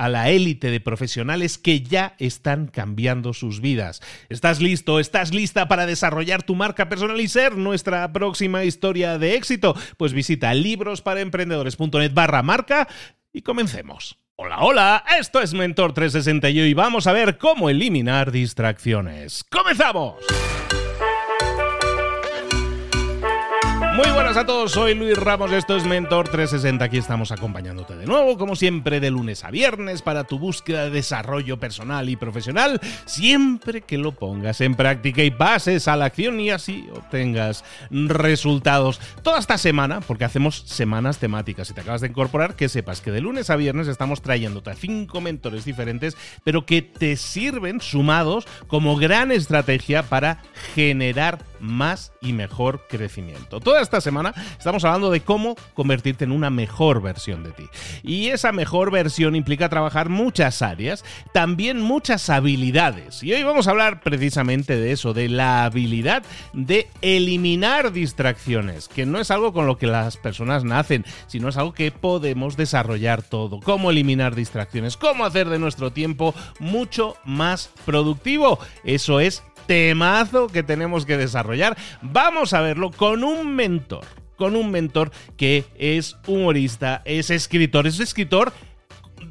a la élite de profesionales que ya están cambiando sus vidas. ¿Estás listo? ¿Estás lista para desarrollar tu marca personal y ser nuestra próxima historia de éxito? Pues visita librosparaemprendedores.net barra marca y comencemos. Hola, hola, esto es Mentor 360 y vamos a ver cómo eliminar distracciones. ¡Comenzamos! Muy buenas a todos, soy Luis Ramos, esto es Mentor 360, aquí estamos acompañándote de nuevo, como siempre, de lunes a viernes para tu búsqueda de desarrollo personal y profesional, siempre que lo pongas en práctica y pases a la acción y así obtengas resultados. Toda esta semana, porque hacemos semanas temáticas, si te acabas de incorporar, que sepas que de lunes a viernes estamos trayéndote a cinco mentores diferentes, pero que te sirven sumados como gran estrategia para generar más y mejor crecimiento. Toda esta semana estamos hablando de cómo convertirte en una mejor versión de ti. Y esa mejor versión implica trabajar muchas áreas, también muchas habilidades. Y hoy vamos a hablar precisamente de eso, de la habilidad de eliminar distracciones, que no es algo con lo que las personas nacen, sino es algo que podemos desarrollar todo. Cómo eliminar distracciones, cómo hacer de nuestro tiempo mucho más productivo. Eso es temazo que tenemos que desarrollar. Vamos a verlo con un mentor, con un mentor que es humorista, es escritor, es escritor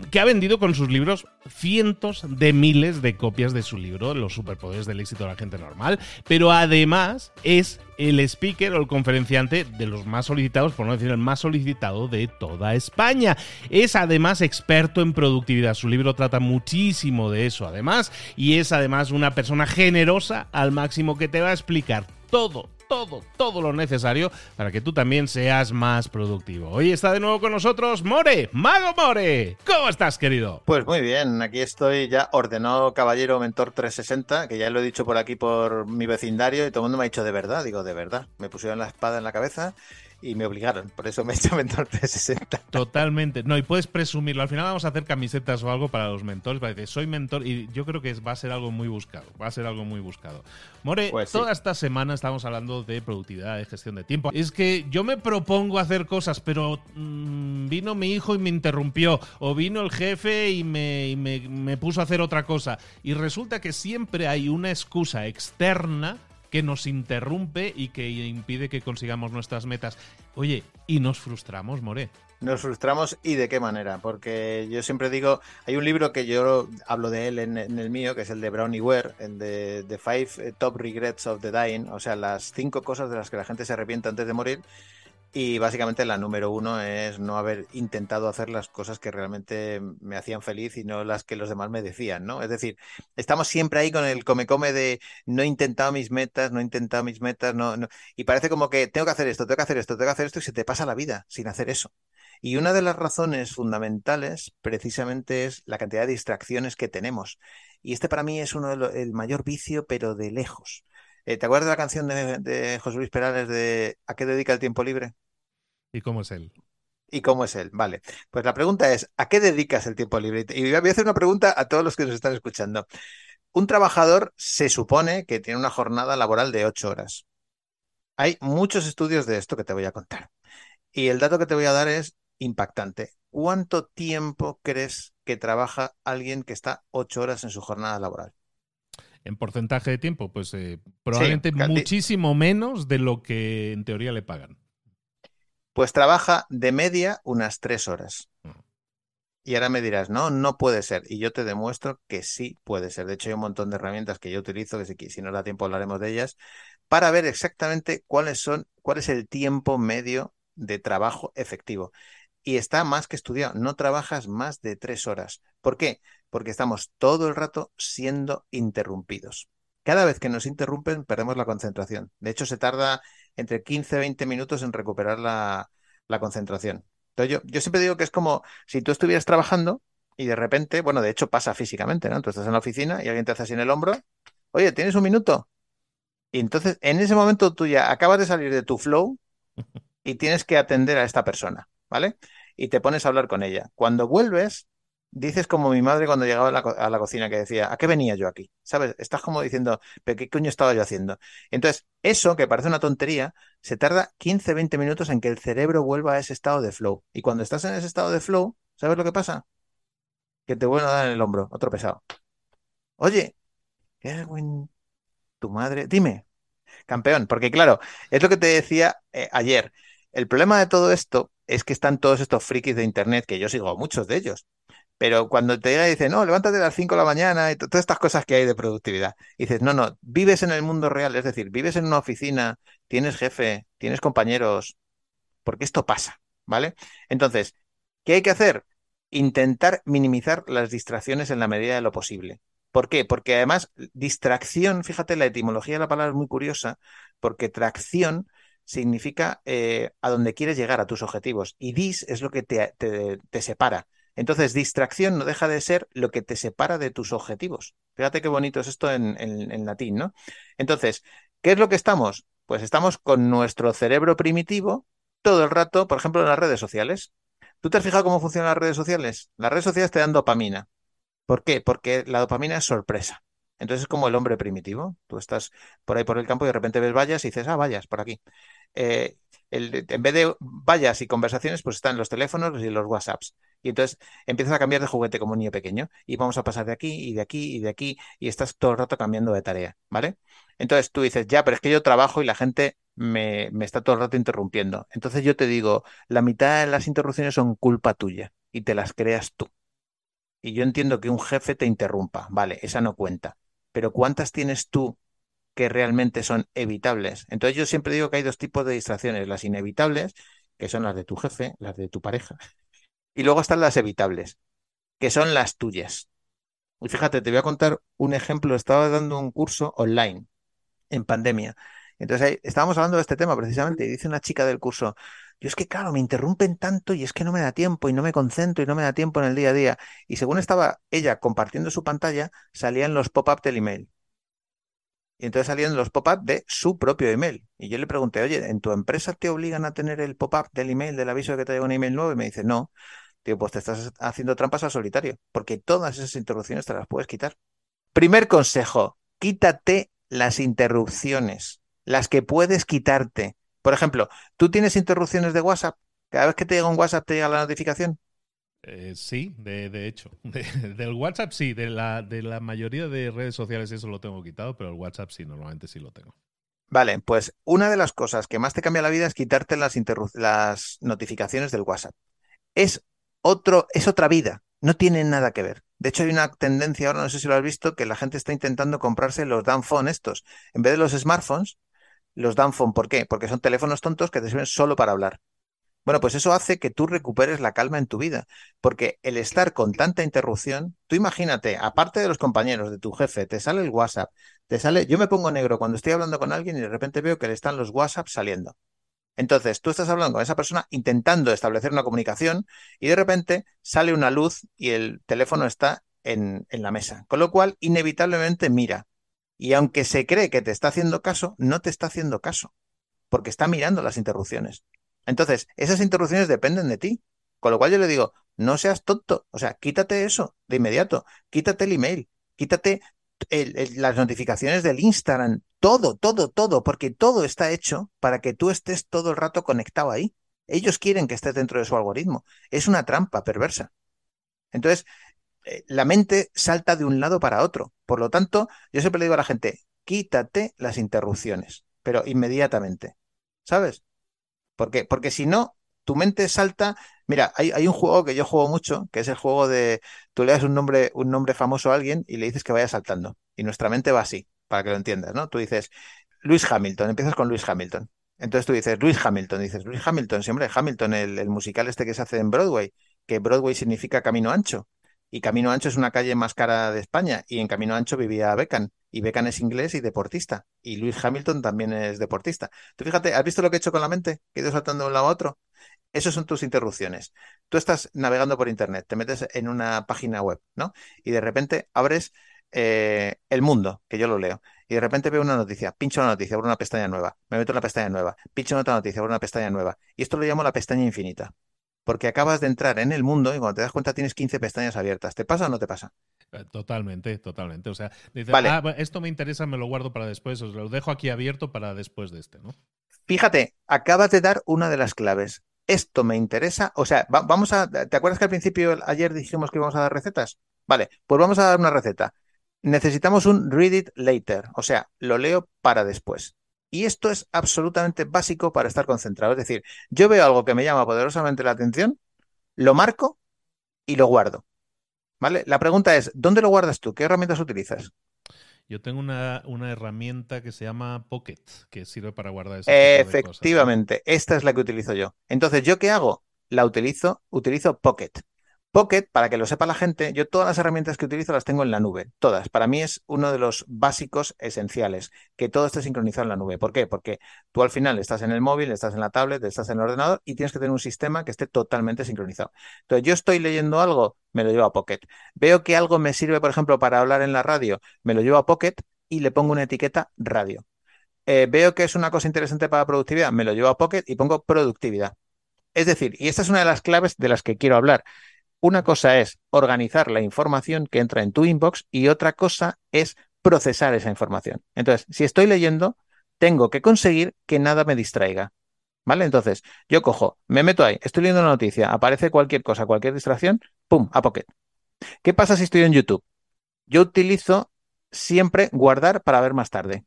que ha vendido con sus libros cientos de miles de copias de su libro, Los superpoderes del éxito de la gente normal, pero además es el speaker o el conferenciante de los más solicitados, por no decir el más solicitado de toda España. Es además experto en productividad, su libro trata muchísimo de eso además, y es además una persona generosa al máximo que te va a explicar todo, todo, todo lo necesario para que tú también seas más productivo. Hoy está de nuevo con nosotros More, Mago More. ¿Cómo estás, querido? Pues muy bien, aquí estoy ya ordenado caballero mentor 360, que ya lo he dicho por aquí por mi vecindario y todo el mundo me ha dicho de verdad, digo de verdad. Me pusieron la espada en la cabeza y me obligaron. Por eso me he hecho mentor 360. Totalmente. No, y puedes presumirlo. Al final vamos a hacer camisetas o algo para los mentores. Para decir, soy mentor y yo creo que va a ser algo muy buscado. Va a ser algo muy buscado. More, pues toda esta semana estamos hablando de productividad, de gestión de tiempo. Es que yo me propongo hacer cosas, pero mm, vino mi hijo y me interrumpió. O vino el jefe y, me, y me, me puso a hacer otra cosa. Y resulta que siempre hay una excusa externa que nos interrumpe y que impide que consigamos nuestras metas. Oye, y nos frustramos, More. Nos frustramos y de qué manera, porque yo siempre digo, hay un libro que yo hablo de él en, el mío, que es el de Brownie Ware, de The Five Top Regrets of the Dying, o sea, las cinco cosas de las que la gente se arrepiente antes de morir. Y básicamente la número uno es no haber intentado hacer las cosas que realmente me hacían feliz y no las que los demás me decían, ¿no? Es decir, estamos siempre ahí con el come-come de no he intentado mis metas, no he intentado mis metas, no, no. Y parece como que tengo que hacer esto, tengo que hacer esto, tengo que hacer esto y se te pasa la vida sin hacer eso. Y una de las razones fundamentales precisamente es la cantidad de distracciones que tenemos. Y este para mí es uno el mayor vicio, pero de lejos. Eh, ¿Te acuerdas de la canción de, de José Luis Perales de ¿A qué dedica el tiempo libre? ¿Y cómo es él? ¿Y cómo es él? Vale. Pues la pregunta es, ¿a qué dedicas el tiempo libre? Y voy a hacer una pregunta a todos los que nos están escuchando. Un trabajador se supone que tiene una jornada laboral de ocho horas. Hay muchos estudios de esto que te voy a contar. Y el dato que te voy a dar es impactante. ¿Cuánto tiempo crees que trabaja alguien que está ocho horas en su jornada laboral? En porcentaje de tiempo, pues eh, probablemente muchísimo menos de lo que en teoría le pagan. Pues trabaja de media unas tres horas. Mm. Y ahora me dirás, no, no puede ser. Y yo te demuestro que sí puede ser. De hecho, hay un montón de herramientas que yo utilizo, que si, si no da tiempo hablaremos de ellas, para ver exactamente cuáles son, cuál es el tiempo medio de trabajo efectivo. Y está más que estudiado. No trabajas más de tres horas. ¿Por qué? Porque estamos todo el rato siendo interrumpidos. Cada vez que nos interrumpen, perdemos la concentración. De hecho, se tarda entre 15 y 20 minutos en recuperar la, concentración. Entonces, yo, yo siempre digo que es como si tú estuvieras trabajando y de repente, bueno, de hecho pasa físicamente, ¿no? Tú estás en la oficina y alguien te hace así en el hombro, oye, ¿tienes un minuto? Y entonces, en ese momento tú ya acabas de salir de tu flow y tienes que atender a esta persona, ¿vale? Y te pones a hablar con ella. Cuando vuelves, dices como mi madre cuando llegaba a la, cocina que decía, ¿a qué venía yo aquí? ¿Sabes? Estás como diciendo, ¿pero qué coño estaba yo haciendo? Entonces, eso que parece una tontería, se tarda 15, 20 minutos en que el cerebro vuelva a ese estado de flow. Y cuando estás en ese estado de flow, ¿sabes lo que pasa? Que te vuelven a dar en el hombro, otro pesado. Oye, Erwin, tu madre, dime, campeón, porque claro, es lo que te decía eh, ayer. El problema de todo esto es que están todos estos frikis de internet, que yo sigo muchos de ellos, pero cuando te llega y dice, no, levántate a las 5 de la mañana y todas estas cosas que hay de productividad, dices, no, no, vives en el mundo real, es decir, vives en una oficina, tienes jefe, tienes compañeros, porque esto pasa, ¿vale? Entonces, ¿qué hay que hacer? Intentar minimizar las distracciones en la medida de lo posible. ¿Por qué? Porque además, distracción, fíjate, la etimología de la palabra es muy curiosa, porque tracción significa eh, a donde quieres llegar, a tus objetivos, y dis es lo que te, te separa. Entonces, distracción no deja de ser lo que te separa de tus objetivos. Fíjate qué bonito es esto en, latín, ¿no? Entonces, ¿qué es lo que estamos? Pues estamos con nuestro cerebro primitivo todo el rato, por ejemplo, en las redes sociales. ¿Tú te has fijado cómo funcionan las redes sociales? Las redes sociales te dan dopamina. ¿Por qué? Porque la dopamina es sorpresa. Entonces es como el hombre primitivo. Tú estás por ahí por el campo y de repente ves vallas y dices, ah, vallas, por aquí. Eh, en vez de vallas y conversaciones, pues están los teléfonos y los WhatsApps. Y entonces empiezas a cambiar de juguete como un niño pequeño y vamos a pasar de aquí y de aquí y de aquí y estás todo el rato cambiando de tarea, ¿vale? Entonces tú dices, ya, pero es que yo trabajo y la gente me, me está todo el rato interrumpiendo. Entonces yo te digo, la mitad de las interrupciones son culpa tuya y te las creas tú. Y yo entiendo que un jefe te interrumpa, vale, esa no cuenta. Pero ¿cuántas tienes tú que realmente son evitables? Entonces yo siempre digo que hay dos tipos de distracciones, las inevitables, que son las de tu jefe, las de tu pareja, y luego están las evitables, que son las tuyas. Y fíjate, te voy a contar un ejemplo. Estaba dando un curso online en pandemia. Entonces estábamos hablando de este tema precisamente y dice una chica del curso, yo es que claro, me interrumpen tanto y es que no me da tiempo y no me concentro y no me da tiempo en el día a día. Y según estaba ella compartiendo su pantalla, salían los pop-up del email. Y entonces salían los pop-up de su propio email. Y yo le pregunté, oye, ¿en tu empresa te obligan a tener el pop-up del email, del aviso de que te llega un email nuevo? Y me dice, no. Digo, pues te estás haciendo trampas al solitario, porque todas esas interrupciones te las puedes quitar. Primer consejo, quítate las interrupciones, las que puedes quitarte. Por ejemplo, ¿tú tienes interrupciones de WhatsApp? Cada vez que te llega un WhatsApp te llega la notificación. Eh, sí, de, hecho. del WhatsApp sí, de la, de la mayoría de redes sociales eso lo tengo quitado, pero el WhatsApp sí, normalmente sí lo tengo. Vale, pues una de las cosas que más te cambia la vida es quitarte las, las notificaciones del WhatsApp. Es, otro, es otra vida, no tiene nada que ver. De hecho, hay una tendencia ahora, no sé si lo has visto, que la gente está intentando comprarse los phone estos. En vez de los smartphones, los phone. ¿Por qué? Porque son teléfonos tontos que te sirven solo para hablar. Bueno, pues eso hace que tú recuperes la calma en tu vida, porque el estar con tanta interrupción, tú imagínate, aparte de los compañeros, de tu jefe, te sale el WhatsApp, te sale, yo me pongo negro cuando estoy hablando con alguien y de repente veo que le están los WhatsApp saliendo. Entonces, tú estás hablando con esa persona intentando establecer una comunicación y de repente sale una luz y el teléfono está en, en la mesa, con lo cual inevitablemente mira. Y aunque se cree que te está haciendo caso, no te está haciendo caso, porque está mirando las interrupciones. Entonces, esas interrupciones dependen de ti. Con lo cual yo le digo, no seas tonto, o sea, quítate eso de inmediato, quítate el email, quítate las notificaciones del Instagram, todo, todo, todo, porque todo está hecho para que tú estés todo el rato conectado ahí. Ellos quieren que estés dentro de su algoritmo. Es una trampa perversa. Entonces, la mente salta de un lado para otro. Por lo tanto, yo siempre le digo a la gente, quítate las interrupciones, pero inmediatamente. ¿Sabes? ¿Por qué? Porque si no, tu mente salta. Mira, hay, hay, un juego que yo juego mucho, que es el juego de tú le das un nombre, un nombre famoso a alguien y le dices que vaya saltando. Y nuestra mente va así, para que lo entiendas, ¿no? Tú dices, Luis Hamilton, empiezas con Luis Hamilton. Entonces tú dices, Luis Hamilton, dices, Luis Hamilton, siempre Hamilton, el musical este que se hace en Broadway, que Broadway significa camino ancho. Y Camino Ancho es una calle más cara de España. Y en Camino Ancho vivía Beckham. Y Beckham es inglés y deportista. Y Luis Hamilton también es deportista. Tú fíjate, ¿has visto lo que he hecho con la mente? Que he ido saltando de un lado a otro. Esas son tus interrupciones. Tú estás navegando por Internet, te metes en una página web, ¿no? Y de repente abres eh, El Mundo, que yo lo leo. Y de repente veo una noticia, pincho una noticia, abro una pestaña nueva, me meto en la pestaña nueva, pincho en otra noticia, abro una pestaña nueva. Y esto lo llamo la pestaña infinita porque acabas de entrar en el mundo y cuando te das cuenta tienes 15 pestañas abiertas. ¿Te pasa o no te pasa? Eh, totalmente, totalmente. O sea, vale. Ah, esto me interesa, me lo guardo para después, os lo dejo aquí abierto para después de este, ¿no? Fíjate, acabas de dar una de las claves. Esto me interesa, o sea, vamos a, ¿te acuerdas que al principio ayer dijimos que íbamos a dar recetas? Vale, pues vamos a dar una receta. Necesitamos un read it later, o sea, lo leo para después. Y esto es absolutamente básico para estar concentrado. Es decir, yo veo algo que me llama poderosamente la atención, lo marco y lo guardo. ¿Vale? La pregunta es, ¿dónde lo guardas tú? ¿Qué herramientas utilizas? Yo tengo una, herramienta que se llama Pocket, que sirve para guardar eso. Efectivamente, esta es la que utilizo yo. Entonces, ¿yo qué hago? La utilizo, utilizo Pocket. Pocket, para que lo sepa la gente, yo todas las herramientas que utilizo las tengo en la nube, todas. Para mí es uno de los básicos esenciales, que todo esté sincronizado en la nube. ¿Por qué? Porque tú al final estás en el móvil, estás en la tablet, estás en el ordenador y tienes que tener un sistema que esté totalmente sincronizado. Entonces, yo estoy leyendo algo, me lo llevo a Pocket. Veo que algo me sirve, por ejemplo, para hablar en la radio, me lo llevo a Pocket y le pongo una etiqueta radio. Eh, veo que es una cosa interesante para productividad, me lo llevo a Pocket y pongo productividad. Es decir, y esta es una de las claves de las que quiero hablar. Una cosa es organizar la información que entra en tu inbox y otra cosa es procesar esa información. Entonces, si estoy leyendo, tengo que conseguir que nada me distraiga. ¿Vale? Entonces, yo cojo, me meto ahí, estoy leyendo una noticia, aparece cualquier cosa, cualquier distracción, ¡pum! a Pocket. ¿Qué pasa si estoy en YouTube? Yo utilizo siempre guardar para ver más tarde.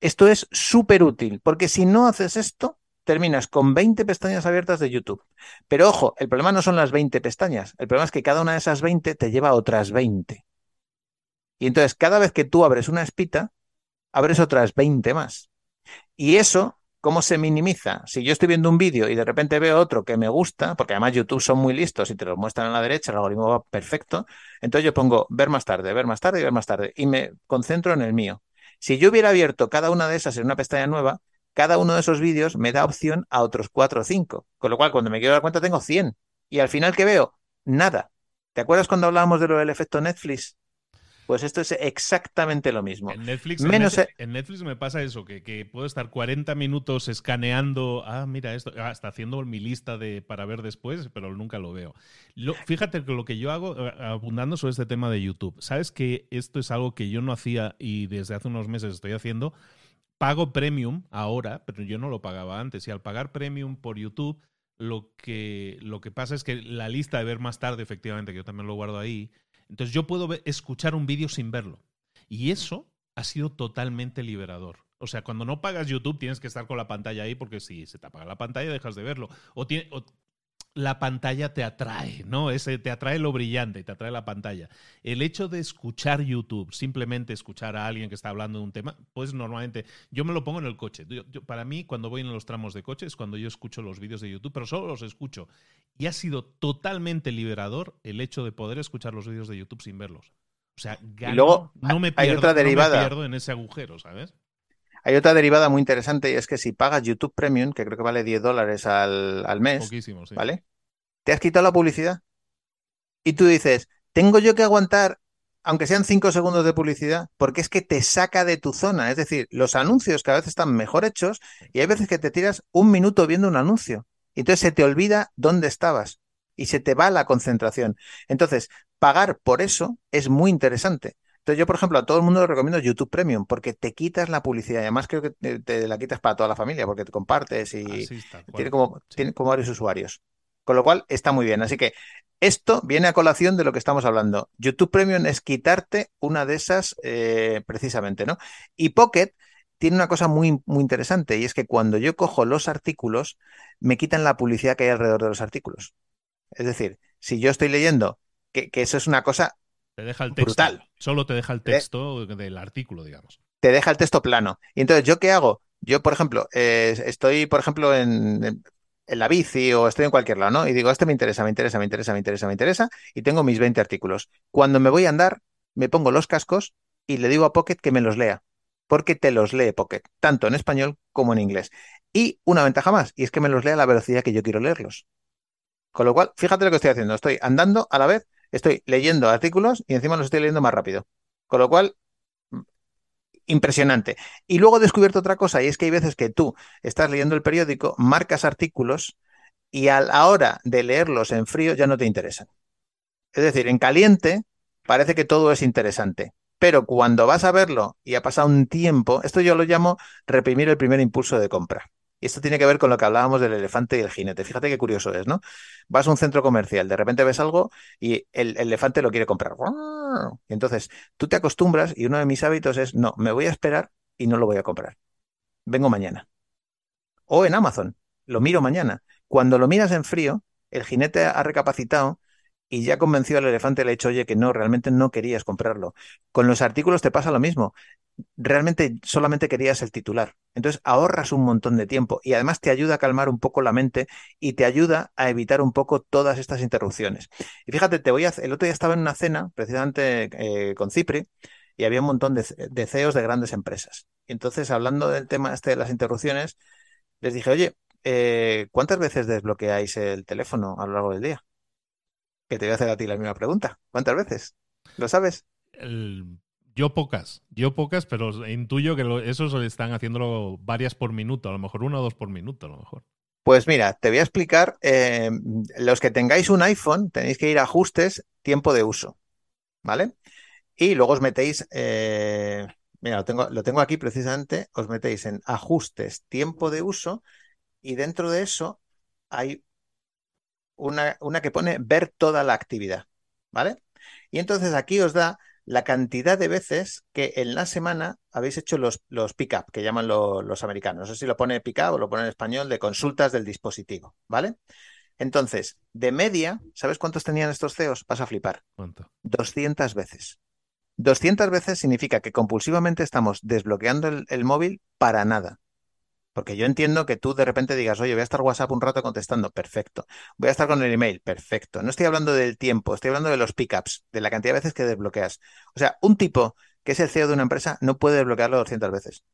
Esto es súper útil, porque si no haces esto, terminas con 20 pestañas abiertas de YouTube. Pero ojo, el problema no son las 20 pestañas, el problema es que cada una de esas 20 te lleva a otras 20. Y entonces cada vez que tú abres una espita, abres otras 20 más. Y eso, ¿cómo se minimiza? Si yo estoy viendo un vídeo y de repente veo otro que me gusta, porque además YouTube son muy listos y te lo muestran a la derecha, el algoritmo va perfecto, entonces yo pongo ver más tarde, ver más tarde y ver más tarde y me concentro en el mío. Si yo hubiera abierto cada una de esas en una pestaña nueva, cada uno de esos vídeos me da opción a otros 4 o 5. Con lo cual, cuando me quiero dar cuenta, tengo 100. Y al final, ¿qué veo? Nada. ¿Te acuerdas cuando hablábamos de lo del efecto Netflix? Pues esto es exactamente lo mismo. En Netflix, Menos... E- en, Netflix me pasa eso, que, puedo estar 40 minutos escaneando, ah, mira esto, ah, está haciendo mi lista de para ver después, pero nunca lo veo. fíjate que lo que yo hago, eh, abundando sobre este tema de YouTube, sabes que esto es algo que yo no hacía y desde hace unos meses estoy haciendo, pago premium ahora, pero yo no lo pagaba antes. Y al pagar premium por YouTube, lo que, lo que pasa es que la lista de ver más tarde, efectivamente, que yo también lo guardo ahí, entonces yo puedo escuchar un vídeo sin verlo. Y eso ha sido totalmente liberador. O sea, cuando no pagas YouTube tienes que estar con la pantalla ahí porque si se te apaga la pantalla dejas de verlo. O, tiene, la pantalla te atrae, ¿no? Ese, te atrae lo brillante, te atrae la pantalla. El hecho de escuchar YouTube, simplemente escuchar a alguien que está hablando de un tema, pues normalmente yo me lo pongo en el coche. para mí, cuando voy en los tramos de coche, es cuando yo escucho los vídeos de YouTube, pero solo los escucho. Y ha sido totalmente liberador el hecho de poder escuchar los vídeos de YouTube sin verlos. O sea, luego, no me pierdo, otra derivada. No me pierdo en ese agujero, ¿sabes? Hay otra derivada muy interesante y es que si pagas YouTube Premium, que creo que vale 10 dólares al, mes, ¿vale? Te has quitado la publicidad. Y tú dices, ¿tengo yo que aguantar aunque sean cinco segundos de publicidad, porque es que te saca de tu zona. Es decir, los anuncios cada vez están mejor hechos y hay veces que te tiras un minuto viendo un anuncio. Y entonces se te olvida dónde estabas y se te va la concentración. Entonces, pagar por eso es muy interesante. Entonces, yo, por ejemplo, a todo el mundo le recomiendo YouTube Premium porque te quitas la publicidad y además creo que te, la quitas para toda la familia porque te compartes y tiene, como, tiene como varios usuarios. Con lo cual, está muy bien. Así que esto viene a colación de lo que estamos hablando. YouTube Premium es quitarte una de esas eh, precisamente, ¿no? Y Pocket tiene una cosa muy, muy interesante y es que cuando yo cojo los artículos, me quitan la publicidad que hay alrededor de los artículos. Es decir, si yo estoy leyendo, que, eso es una cosa te deja el texto, brutal. Solo te deja el texto del artículo, digamos. Te deja el texto plano. Y entonces, ¿yo qué hago? Yo, por ejemplo, eh, estoy, por ejemplo, en, en la bici o estoy en cualquier lado, ¿no? Y digo, este me interesa, me interesa, me interesa, me interesa, me interesa, y tengo mis 20 artículos. Cuando me voy a andar, me pongo los cascos y le digo a Pocket que me los lea, porque te los lee Pocket, tanto en español como en inglés. Y una ventaja más, y es que me los lea a la velocidad que yo quiero leerlos. Con lo cual, fíjate lo que estoy haciendo, estoy andando a la vez, estoy leyendo artículos y encima los estoy leyendo más rápido. Con lo cual, impresionante. Y luego he descubierto otra cosa, y es que hay veces que tú estás leyendo el periódico, marcas artículos y a la hora de leerlos en frío ya no te interesan. Es decir, en caliente parece que todo es interesante, pero cuando vas a verlo y ha pasado un tiempo, esto yo lo llamo reprimir el primer impulso de compra. Y esto tiene que ver con lo que hablábamos del elefante y el jinete. Fíjate qué curioso es, ¿no? Vas a un centro comercial, de repente ves algo y el, elefante lo quiere comprar. Y entonces tú te acostumbras y uno de mis hábitos es, no, me voy a esperar y no lo voy a comprar. Vengo mañana. O en Amazon, lo miro mañana. Cuando lo miras en frío, el jinete ha recapacitado y ya convenció al elefante, le ha dicho, oye, que no, realmente no querías comprarlo. Con los artículos te pasa lo mismo realmente solamente querías el titular. Entonces ahorras un montón de tiempo y además te ayuda a calmar un poco la mente y te ayuda a evitar un poco todas estas interrupciones. Y fíjate, te voy a, el otro día estaba en una cena precisamente eh, con Cipri y había un montón de, de, CEOs de grandes empresas. Y entonces, hablando del tema este de las interrupciones, les dije, oye, eh, ¿cuántas veces desbloqueáis el teléfono a lo largo del día? Que te voy a hacer a ti la misma pregunta. ¿Cuántas veces? ¿Lo sabes? El yo pocas, yo pocas, pero intuyo que eso eso están haciéndolo varias por minuto, a lo mejor una o dos por minuto, a lo mejor. Pues mira, te voy a explicar, eh, los que tengáis un iPhone tenéis que ir a ajustes, tiempo de uso, ¿vale? Y luego os metéis, eh, mira, lo tengo, lo tengo aquí precisamente, os metéis en ajustes, tiempo de uso y dentro de eso hay una, una que pone ver toda la actividad, ¿vale? Y entonces aquí os da la cantidad de veces que en la semana habéis hecho los, los pick-up, que llaman los americanos. No sé si lo pone pick-up o lo pone en español, de consultas del dispositivo, ¿vale? Entonces, de media, ¿sabes cuántos tenían estos CEOs? Vas a flipar. ¿Cuánto? 200 veces. 200 veces significa que compulsivamente estamos desbloqueando el móvil para nada. Porque yo entiendo que tú de repente digas, oye, voy a estar WhatsApp un rato contestando, perfecto. Voy a estar con el email, perfecto. No estoy hablando del tiempo, estoy hablando de los pickups, de la cantidad de veces que desbloqueas. O sea, un tipo que es el CEO de una empresa no puede desbloquearlo 200 veces.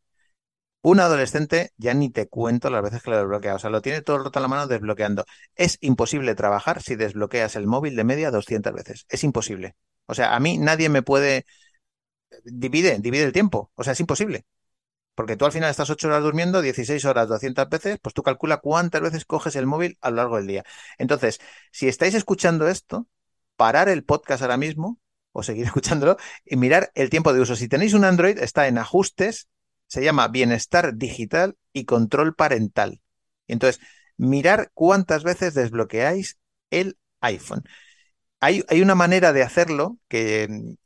Un adolescente, ya ni te cuento las veces que lo desbloquea. O sea, lo tiene todo el en la mano desbloqueando. Es imposible trabajar si desbloqueas el móvil de media 200 veces. Es imposible. O sea, a mí nadie me puede... Divide, divide el tiempo. O sea, es imposible. Porque tú al final estás 8 horas durmiendo, 16 horas, 200 veces, pues tú calcula cuántas veces coges el móvil a lo largo del día. Entonces, si estáis escuchando esto, parar el podcast ahora mismo o seguir escuchándolo y mirar el tiempo de uso. Si tenéis un Android, está en ajustes, se llama bienestar digital y control parental. Entonces, mirar cuántas veces desbloqueáis el iPhone. Hay, hay, una manera de hacerlo que,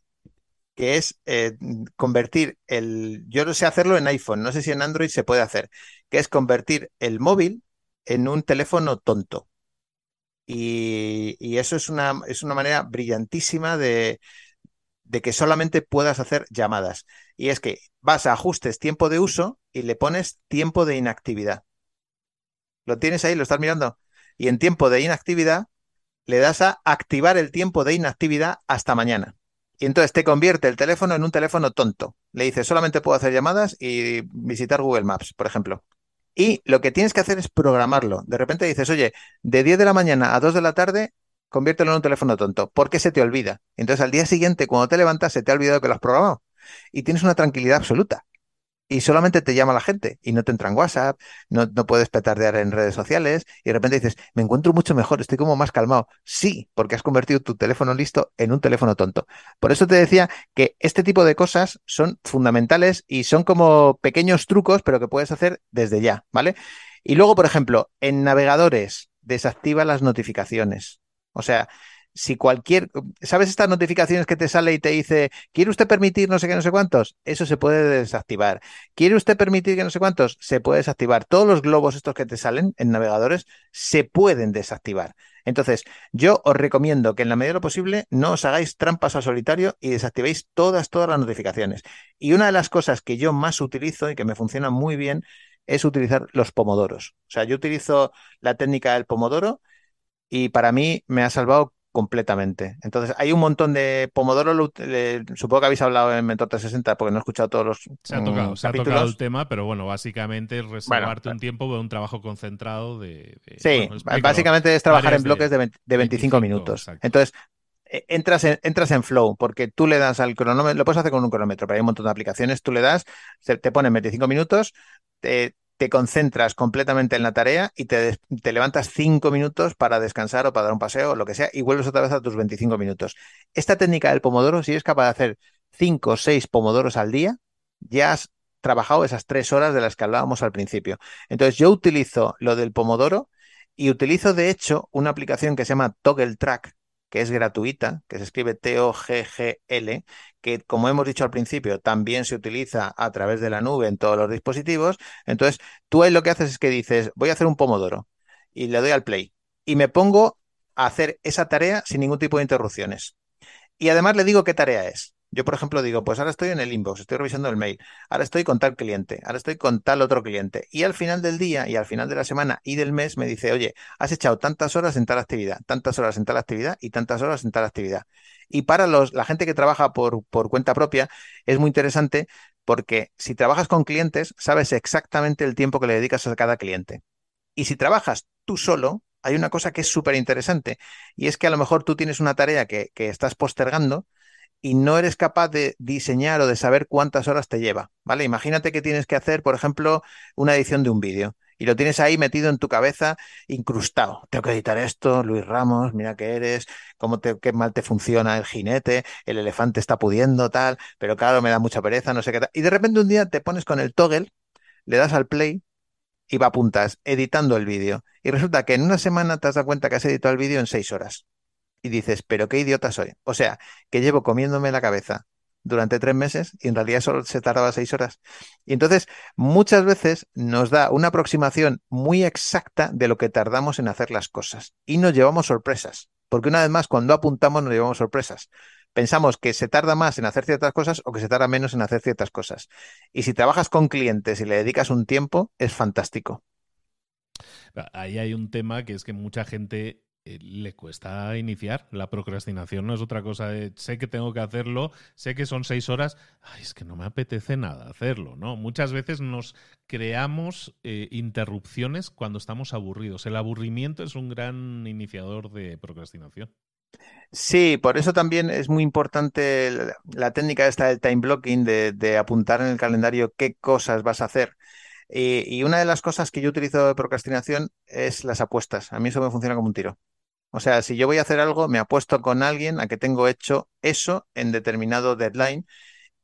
que es eh, convertir el, yo no sé hacerlo en iPhone, no sé si en Android se puede hacer, que es convertir el móvil en un teléfono tonto. Y, eso es una, es una manera brillantísima de, de que solamente puedas hacer llamadas. Y es que vas a ajustes tiempo de uso y le pones tiempo de inactividad. ¿Lo tienes ahí? ¿Lo estás mirando? Y en tiempo de inactividad le das a activar el tiempo de inactividad hasta mañana. Y entonces te convierte el teléfono en un teléfono tonto. Le dices, solamente puedo hacer llamadas y visitar Google Maps, por ejemplo. Y lo que tienes que hacer es programarlo. De repente dices, oye, de 10 de la mañana a 2 de la tarde, conviértelo en un teléfono tonto, porque se te olvida. Entonces al día siguiente, cuando te levantas, se te ha olvidado que lo has programado. Y tienes una tranquilidad absoluta y solamente te llama la gente y no te entra en WhatsApp, no, no, puedes petardear en redes sociales y de repente dices, me encuentro mucho mejor, estoy como más calmado. Sí, porque has convertido tu teléfono listo en un teléfono tonto. Por eso te decía que este tipo de cosas son fundamentales y son como pequeños trucos, pero que puedes hacer desde ya, ¿vale? Y luego, por ejemplo, en navegadores, desactiva las notificaciones. O sea, si cualquier, ¿sabes estas notificaciones que te sale y te dice, ¿quiere usted permitir no sé qué, no sé cuántos? Eso se puede desactivar. ¿Quiere usted permitir que no sé cuántos? Se puede desactivar. Todos los globos estos que te salen en navegadores se pueden desactivar. Entonces, yo os recomiendo que en la medida de lo posible no os hagáis trampas a solitario y desactivéis todas, todas las notificaciones. Y una de las cosas que yo más utilizo y que me funciona muy bien es utilizar los pomodoros. O sea, yo utilizo la técnica del pomodoro y para mí me ha salvado completamente. Entonces, hay un montón de Pomodoro, supongo que habéis hablado en Mentor 360 porque no he escuchado todos los Se ha tocado, se ha tocado el tema, pero bueno, básicamente es reservarte un tiempo de un trabajo concentrado de... sí, básicamente es trabajar en bloques de, 25, minutos. Entonces, e, entras en, entras en flow, porque tú le das al cronómetro, lo puedes hacer con un cronómetro, pero hay un montón de aplicaciones, tú le das, te ponen 25 minutos, te, te concentras completamente en la tarea y te, levantas cinco minutos para descansar o para dar un paseo o lo que sea y vuelves otra vez a tus 25 minutos. Esta técnica del pomodoro, si eres capaz de hacer cinco o seis pomodoros al día, ya has trabajado esas tres horas de las que hablábamos al principio. Entonces yo utilizo lo del pomodoro y utilizo de hecho una aplicación que se llama Toggle Track, que es gratuita, que se escribe T-O-G-G-L, que como hemos dicho al principio, también se utiliza a través de la nube en todos los dispositivos. Entonces, tú ahí lo que haces es que dices, voy a hacer un pomodoro y le doy al play y me pongo a hacer esa tarea sin ningún tipo de interrupciones. Y además le digo qué tarea es. Yo, por ejemplo, digo, pues ahora estoy en el inbox, estoy revisando el mail, ahora estoy con tal cliente, ahora estoy con tal otro cliente. Y al final del día y al final de la semana y del mes me dice, oye, has echado tantas horas en tal actividad, tantas horas en tal actividad y tantas horas en tal actividad. Y para los, la gente que trabaja por, por cuenta propia es muy interesante porque si trabajas con clientes, sabes exactamente el tiempo que le dedicas a cada cliente. Y si trabajas tú solo, hay una cosa que es súper interesante y es que a lo mejor tú tienes una tarea que, que estás postergando y no eres capaz de diseñar o de saber cuántas horas te lleva, ¿vale? Imagínate que tienes que hacer, por ejemplo, una edición de un vídeo y lo tienes ahí metido en tu cabeza, incrustado. Tengo que editar esto, Luis Ramos, mira qué eres, cómo te, qué mal te funciona el jinete, el elefante está pudiendo, tal, pero claro, me da mucha pereza, no sé qué tal. Y de repente un día te pones con el toggle, le das al play y va a apuntas editando el vídeo. Y resulta que en una semana te has dado cuenta que has editado el vídeo en seis horas y dices, pero qué idiota soy. O sea, que llevo comiéndome la cabeza durante tres meses y en realidad solo se tardaba seis horas. Y entonces muchas veces nos da una aproximación muy exacta de lo que tardamos en hacer las cosas y nos llevamos sorpresas. Porque una vez más, cuando apuntamos nos llevamos sorpresas. Pensamos que se tarda más en hacer ciertas cosas o que se tarda menos en hacer ciertas cosas. Y si trabajas con clientes y le dedicas un tiempo, es fantástico. Ahí hay un tema que es que mucha gente le cuesta iniciar. La procrastinación no es otra cosa de sé que tengo que hacerlo, sé que son seis horas, ay, es que no me apetece nada hacerlo, ¿no? Muchas veces nos creamos eh, interrupciones cuando estamos aburridos. El aburrimiento es un gran iniciador de procrastinación. Sí, por eso también es muy importante la, técnica esta del time blocking, de, apuntar en el calendario qué cosas vas a hacer. y, una de las cosas que yo utilizo de procrastinación es las apuestas. A mí eso me funciona como un tiro. O sea, si yo voy a hacer algo, me apuesto con alguien a que tengo hecho eso en determinado deadline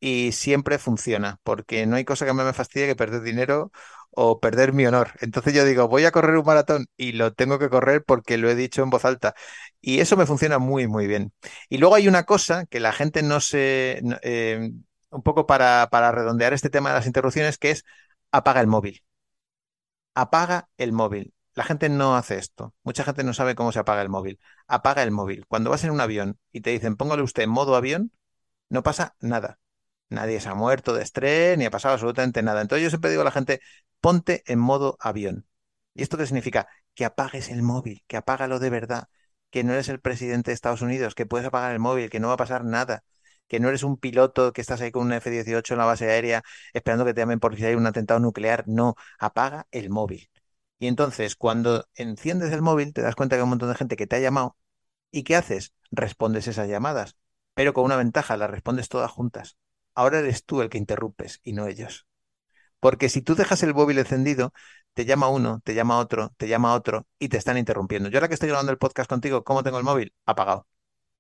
y siempre funciona, porque no hay cosa que me fastidie que perder dinero o perder mi honor. Entonces yo digo, voy a correr un maratón y lo tengo que correr porque lo he dicho en voz alta. Y eso me funciona muy, muy bien. Y luego hay una cosa que la gente no se... Eh, un poco para, para redondear este tema de las interrupciones, que es apaga el móvil. Apaga el móvil. La gente no hace esto. Mucha gente no sabe cómo se apaga el móvil. Apaga el móvil. Cuando vas en un avión y te dicen póngale usted en modo avión, no pasa nada. Nadie se ha muerto de estrés ni ha pasado absolutamente nada. Entonces yo siempre digo a la gente, ponte en modo avión. ¿Y esto qué significa? Que apagues el móvil, que apágalo de verdad, que no eres el presidente de Estados Unidos, que puedes apagar el móvil, que no va a pasar nada, que no eres un piloto que estás ahí con un F-18 en la base aérea esperando que te llamen por si hay un atentado nuclear. No, apaga el móvil. Y entonces, cuando enciendes el móvil, te das cuenta que hay un montón de gente que te ha llamado ¿Y qué haces? Respondes esas llamadas, pero con una ventaja, las respondes todas juntas. Ahora eres tú el que interrumpes y no ellos. Porque si tú dejas el móvil encendido, te llama uno, te llama otro, te llama otro y te están interrumpiendo. Yo ahora que estoy grabando el podcast contigo, ¿cómo tengo el móvil? Apagado.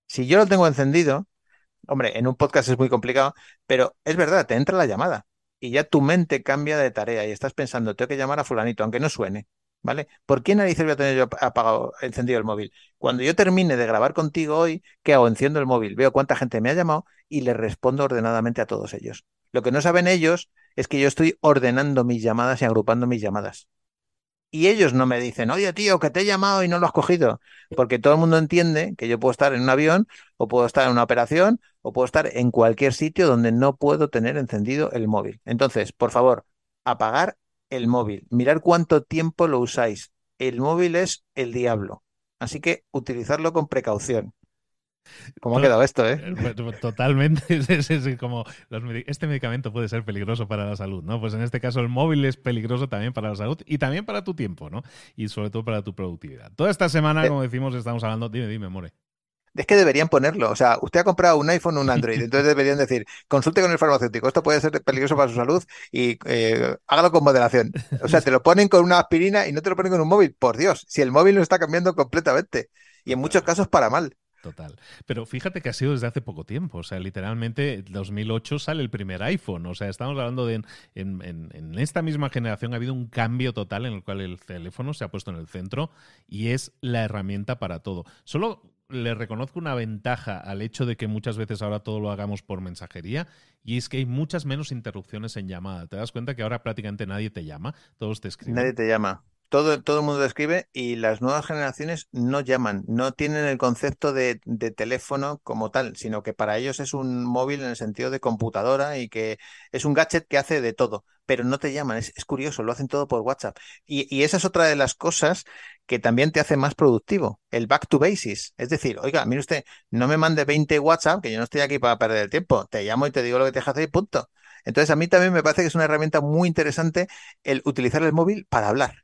Si yo lo tengo encendido, hombre, en un podcast es muy complicado, pero es verdad, te entra la llamada y ya tu mente cambia de tarea y estás pensando, tengo que llamar a fulanito, aunque no suene. ¿Vale? ¿Por qué narices voy a tener yo apagado, encendido el móvil? Cuando yo termine de grabar contigo hoy, ¿qué hago? Enciendo el móvil, veo cuánta gente me ha llamado y le respondo ordenadamente a todos ellos. Lo que no saben ellos es que yo estoy ordenando mis llamadas y agrupando mis llamadas. Y ellos no me dicen, oye tío, que te he llamado y no lo has cogido. Porque todo el mundo entiende que yo puedo estar en un avión, o puedo estar en una operación, o puedo estar en cualquier sitio donde no puedo tener encendido el móvil. Entonces, por favor, apagar el móvil. Mirar cuánto tiempo lo usáis. El móvil es el diablo. Así que utilizarlo con precaución. ¿Cómo ha quedado esto, eh? eh pues, totalmente. Es, como este medicamento puede ser peligroso para la salud, ¿no? Pues en este caso el móvil es peligroso también para la salud y también para tu tiempo, ¿no? Y sobre todo para tu productividad. Toda esta semana, eh. como decimos, estamos hablando. Dime, dime, More es que deberían ponerlo. O sea, usted ha comprado un iPhone o un Android, entonces deberían decir, consulte con el farmacéutico, esto puede ser peligroso para su salud y eh, hágalo con moderación. O sea, te lo ponen con una aspirina y no te lo ponen con un móvil. Por Dios, si el móvil lo está cambiando completamente y en muchos casos para mal. Total. Pero fíjate que ha sido desde hace poco tiempo. O sea, literalmente en 2008 sale el primer iPhone. O sea, estamos hablando de en, en, esta misma generación ha habido un cambio total en el cual el teléfono se ha puesto en el centro y es la herramienta para todo. Solo le reconozco una ventaja al hecho de que muchas veces ahora todo lo hagamos por mensajería y es que hay muchas menos interrupciones en llamada. ¿Te das cuenta que ahora prácticamente nadie te llama? Todos te escriben. Nadie te llama. Todo, todo el mundo te escribe y las nuevas generaciones no llaman, no tienen el concepto de, teléfono como tal, sino que para ellos es un móvil en el sentido de computadora y que es un gadget que hace de todo, pero no te llaman. Es, curioso, lo hacen todo por WhatsApp. Y, y esa es otra de las cosas que también te hace más productivo, el back to basis. Es decir, oiga, mire usted, no me mande 20 WhatsApp, que yo no estoy aquí para perder el tiempo, te llamo y te digo lo que te hacer y punto. Entonces, a mí también me parece que es una herramienta muy interesante el utilizar el móvil para hablar.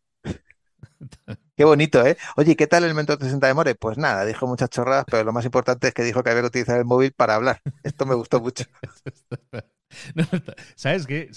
Qué bonito, ¿eh? Oye, ¿qué tal el mentor 60 de More? Pues nada, dijo muchas chorradas, pero lo más importante es que dijo que había que utilizar el móvil para hablar. Esto me gustó mucho. ¿Sabes qué?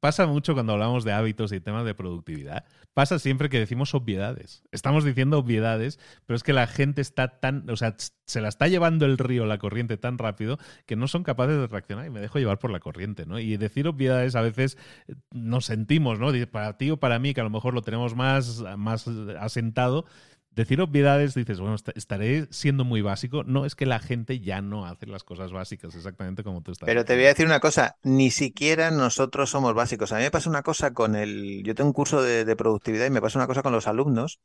pasa mucho cuando hablamos de hábitos y temas de productividad. Pasa siempre que decimos obviedades. Estamos diciendo obviedades, pero es que la gente está tan, o sea, se la está llevando el río, la corriente tan rápido que no son capaces de reaccionar y me dejo llevar por la corriente, ¿no? Y decir obviedades a veces eh, nos sentimos, ¿no? Para ti o para mí, que a lo mejor lo tenemos más, más asentado, decir obviedades, dices, bueno, estaré siendo muy básico. No, es que la gente ya no hace las cosas básicas exactamente como tú estás. Pero te voy a decir una cosa, ni siquiera nosotros somos básicos. A mí me pasa una cosa con el... Yo tengo un curso de, productividad y me pasa una cosa con los alumnos,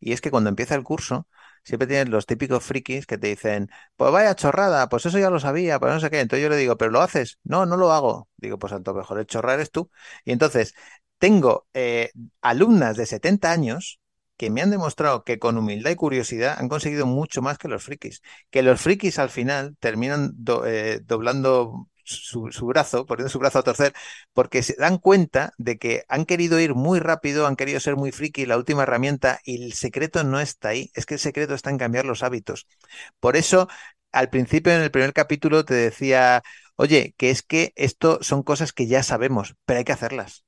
y es que cuando empieza el curso, siempre tienes los típicos frikis que te dicen, pues vaya chorrada, pues eso ya lo sabía, pues no sé qué. Entonces yo le digo, ¿pero lo haces? No, no lo hago. Digo, pues tanto mejor el chorrar es tú. Y entonces tengo eh, alumnas de 70 años que me han demostrado que con humildad y curiosidad han conseguido mucho más que los frikis. Que los frikis al final terminan eh, doblando su, brazo, poniendo su brazo a torcer, porque se dan cuenta de que han querido ir muy rápido, han querido ser muy friki, la última herramienta, y el secreto no está ahí, es que el secreto está en cambiar los hábitos. Por eso, al principio, en el primer capítulo, te decía, oye, que es que esto son cosas que ya sabemos, pero hay que hacerlas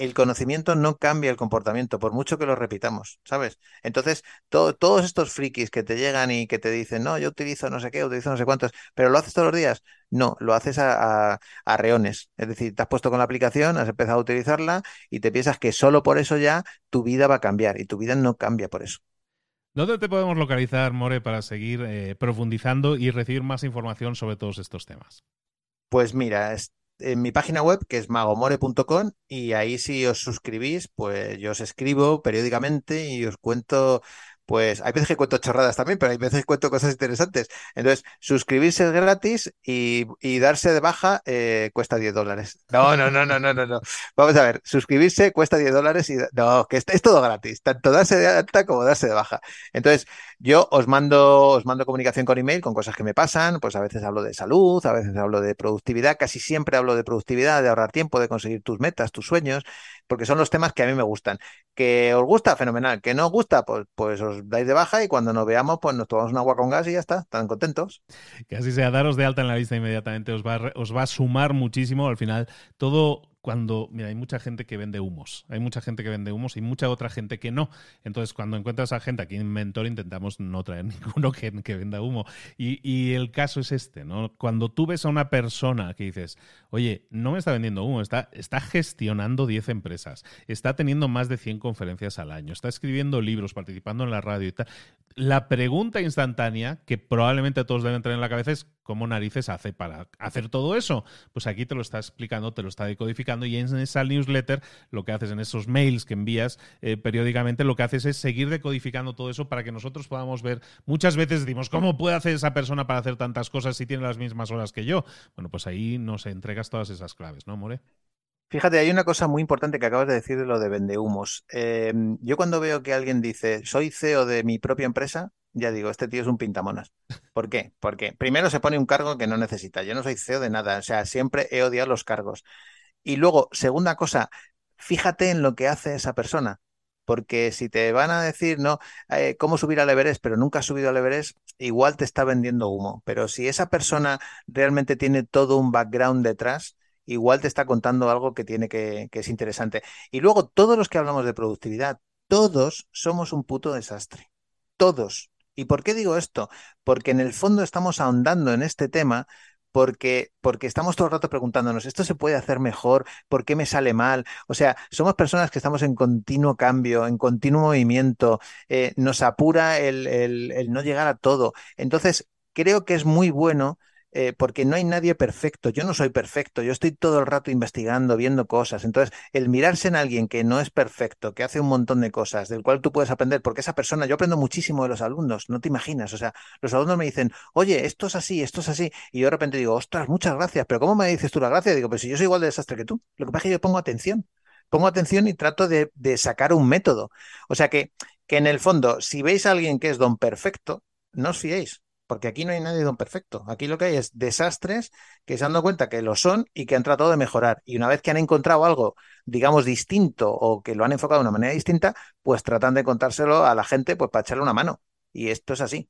el conocimiento no cambia el comportamiento, por mucho que lo repitamos, ¿sabes? Entonces, todos estos frikis que te llegan y que te dicen, no, yo utilizo no sé qué, utilizo no sé cuántos, pero lo haces todos los días, no, lo haces a, a, reones. Es decir, te has puesto con la aplicación, has empezado a utilizarla y te piensas que solo por eso ya tu vida va a cambiar y tu vida no cambia por eso. ¿Dónde te podemos localizar, More, para seguir eh, profundizando y recibir más información sobre todos estos temas? Pues mira, en mi página web, que es magomore.com, y ahí si os suscribís, pues yo os escribo periódicamente y os cuento pues hay veces que cuento chorradas también, pero hay veces que cuento cosas interesantes. Entonces, suscribirse es gratis y, darse de baja eh, cuesta 10 dólares. No, no, no, no, no, no, no. Vamos a ver, suscribirse cuesta 10 dólares y no, que es, es, todo gratis, tanto darse de alta como darse de baja. Entonces, yo os mando, os mando comunicación con email con cosas que me pasan, pues a veces hablo de salud, a veces hablo de productividad, casi siempre hablo de productividad, de ahorrar tiempo, de conseguir tus metas, tus sueños, porque son los temas que a mí me gustan. Que os gusta, fenomenal. Que no os gusta, pues, pues os dais de baja y cuando nos veamos, pues nos tomamos un agua con gas y ya está, están contentos. Que así sea, daros de alta en la lista inmediatamente os va, os va a sumar muchísimo. Al final, todo cuando, mira, hay mucha gente que vende humos, hay mucha gente que vende humos y mucha otra gente que no. Entonces, cuando encuentras a gente aquí en Mentor, intentamos no traer ninguno que, venda humo. Y, y, el caso es este, ¿no? Cuando tú ves a una persona que dices, oye, no me está vendiendo humo, está, está gestionando 10 empresas, está teniendo más de 100 conferencias al año, está escribiendo libros, participando en la radio y tal. La pregunta instantánea que probablemente todos deben tener en la cabeza es, ¿cómo narices hace para hacer todo eso? Pues aquí te lo está explicando, te lo está decodificando y en esa newsletter lo que haces en esos mails que envías eh, periódicamente, lo que haces es seguir decodificando todo eso para que nosotros podamos ver. Muchas veces decimos, ¿cómo puede hacer esa persona para hacer tantas cosas si tiene las mismas horas que yo? Bueno, pues ahí nos entregas todas esas claves, ¿no, More? Fíjate, hay una cosa muy importante que acabas de decir de lo de vendehumos. Eh, yo cuando veo que alguien dice, soy CEO de mi propia empresa, ya digo, este tío es un pintamonas. ¿Por qué? Porque primero se pone un cargo que no necesita. Yo no soy CEO de nada, o sea, siempre he odiado los cargos. Y luego, segunda cosa, fíjate en lo que hace esa persona. Porque si te van a decir, no, eh, cómo subir al Everest, pero nunca has subido al Everest, igual te está vendiendo humo. Pero si esa persona realmente tiene todo un background detrás, igual te está contando algo que tiene que, que es interesante. Y luego, todos los que hablamos de productividad, todos somos un puto desastre. Todos. ¿Y por qué digo esto? Porque en el fondo estamos ahondando en este tema porque, porque estamos todo el rato preguntándonos, ¿esto se puede hacer mejor? ¿Por qué me sale mal? O sea, somos personas que estamos en continuo cambio, en continuo movimiento, eh, nos apura el, el, el no llegar a todo. Entonces, creo que es muy bueno eh, porque no hay nadie perfecto. Yo no soy perfecto, yo estoy todo el rato investigando, viendo cosas. Entonces, el mirarse en alguien que no es perfecto, que hace un montón de cosas, del cual tú puedes aprender, porque esa persona, yo aprendo muchísimo de los alumnos, no te imaginas. O sea, los alumnos me dicen, oye, esto es así, esto es así. Y yo de repente digo, ostras, muchas gracias, pero ¿cómo me dices tú la gracia? Digo, pues si yo soy igual de desastre que tú. Lo que pasa es que yo pongo atención. Pongo atención y trato de, de sacar un método. O sea que, que en el fondo, si veis a alguien que es don perfecto, no os fiéis porque aquí no hay nadie don perfecto. Aquí lo que hay es desastres que se han dado cuenta que lo son y que han tratado de mejorar. Y una vez que han encontrado algo, digamos, distinto o que lo han enfocado de una manera distinta, pues tratan de contárselo a la gente pues para echarle una mano. Y esto es así.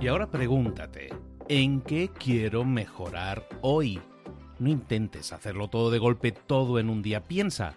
Y ahora pregúntate, ¿en qué quiero mejorar hoy? No intentes hacerlo todo de golpe, todo en un día. Piensa,